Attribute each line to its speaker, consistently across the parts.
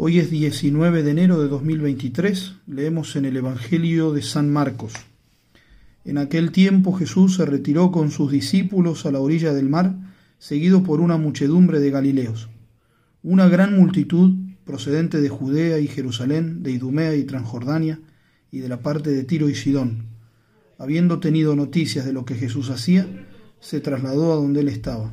Speaker 1: Hoy es 19 de enero de 2023, leemos en el Evangelio de San Marcos. En aquel tiempo Jesús se retiró con sus discípulos a la orilla del mar, seguido por una muchedumbre de Galileos. Una gran multitud procedente de Judea y Jerusalén, de Idumea y Transjordania, y de la parte de Tiro y Sidón. Habiendo tenido noticias de lo que Jesús hacía, se trasladó a donde él estaba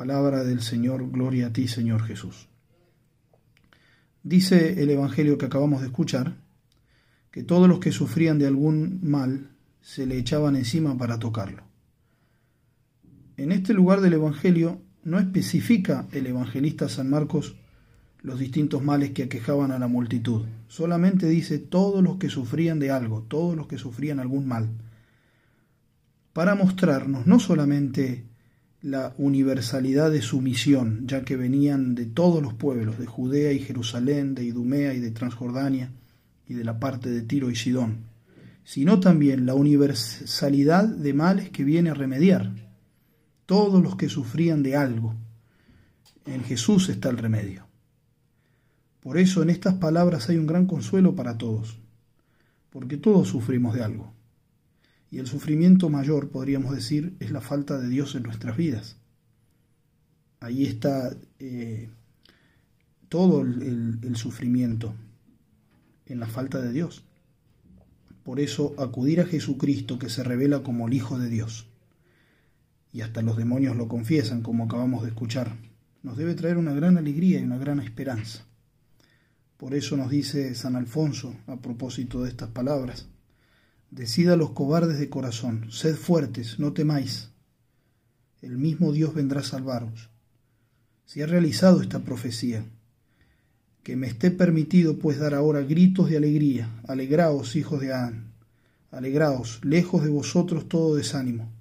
Speaker 1: Palabra del Señor, gloria a ti, Señor Jesús. Dice el Evangelio que acabamos de escuchar, que todos los que sufrían de algún mal se le echaban encima para tocarlo. En este lugar del Evangelio no especifica el evangelista San Marcos los distintos males que aquejaban a la multitud, solamente dice todos los que sufrían de algo, todos los que sufrían algún mal, para mostrarnos no solamente la universalidad de su misión, ya que venían de todos los pueblos, de Judea y Jerusalén, de Idumea y de Transjordania, y de la parte de Tiro y Sidón, sino también la universalidad de males que viene a remediar. Todos los que sufrían de algo, en Jesús está el remedio. Por eso en estas palabras hay un gran consuelo para todos, porque todos sufrimos de algo. Y el sufrimiento mayor, podríamos decir, es la falta de Dios en nuestras vidas. Ahí está eh, todo el, el sufrimiento, en la falta de Dios. Por eso acudir a Jesucristo que se revela como el Hijo de Dios, y hasta los demonios lo confiesan, como acabamos de escuchar, nos debe traer una gran alegría y una gran esperanza. Por eso nos dice San Alfonso a propósito de estas palabras, Decid a los cobardes de corazón, sed fuertes, no temáis. El mismo Dios vendrá a salvaros. Si ha realizado esta profecía, que me esté permitido pues dar ahora gritos de alegría, alegraos, hijos de Adán, alegraos, lejos de vosotros todo desánimo.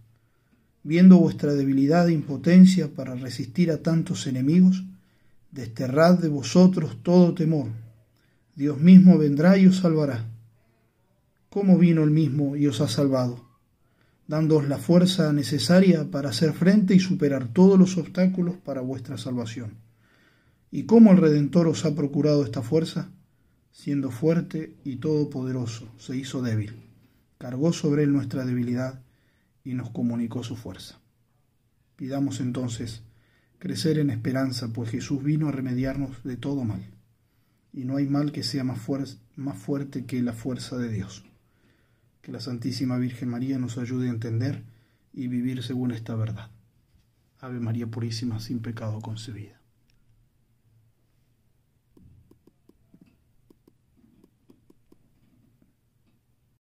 Speaker 1: Viendo vuestra debilidad e impotencia para resistir a tantos enemigos, desterrad de vosotros todo temor. Dios mismo vendrá y os salvará cómo vino el mismo y os ha salvado, dándoos la fuerza necesaria para hacer frente y superar todos los obstáculos para vuestra salvación. ¿Y cómo el Redentor os ha procurado esta fuerza? Siendo fuerte y todopoderoso, se hizo débil, cargó sobre él nuestra debilidad y nos comunicó su fuerza. Pidamos entonces crecer en esperanza, pues Jesús vino a remediarnos de todo mal, y no hay mal que sea más, más fuerte que la fuerza de Dios. Que la Santísima Virgen María nos ayude a entender y vivir según esta verdad. Ave María Purísima, sin pecado concebida.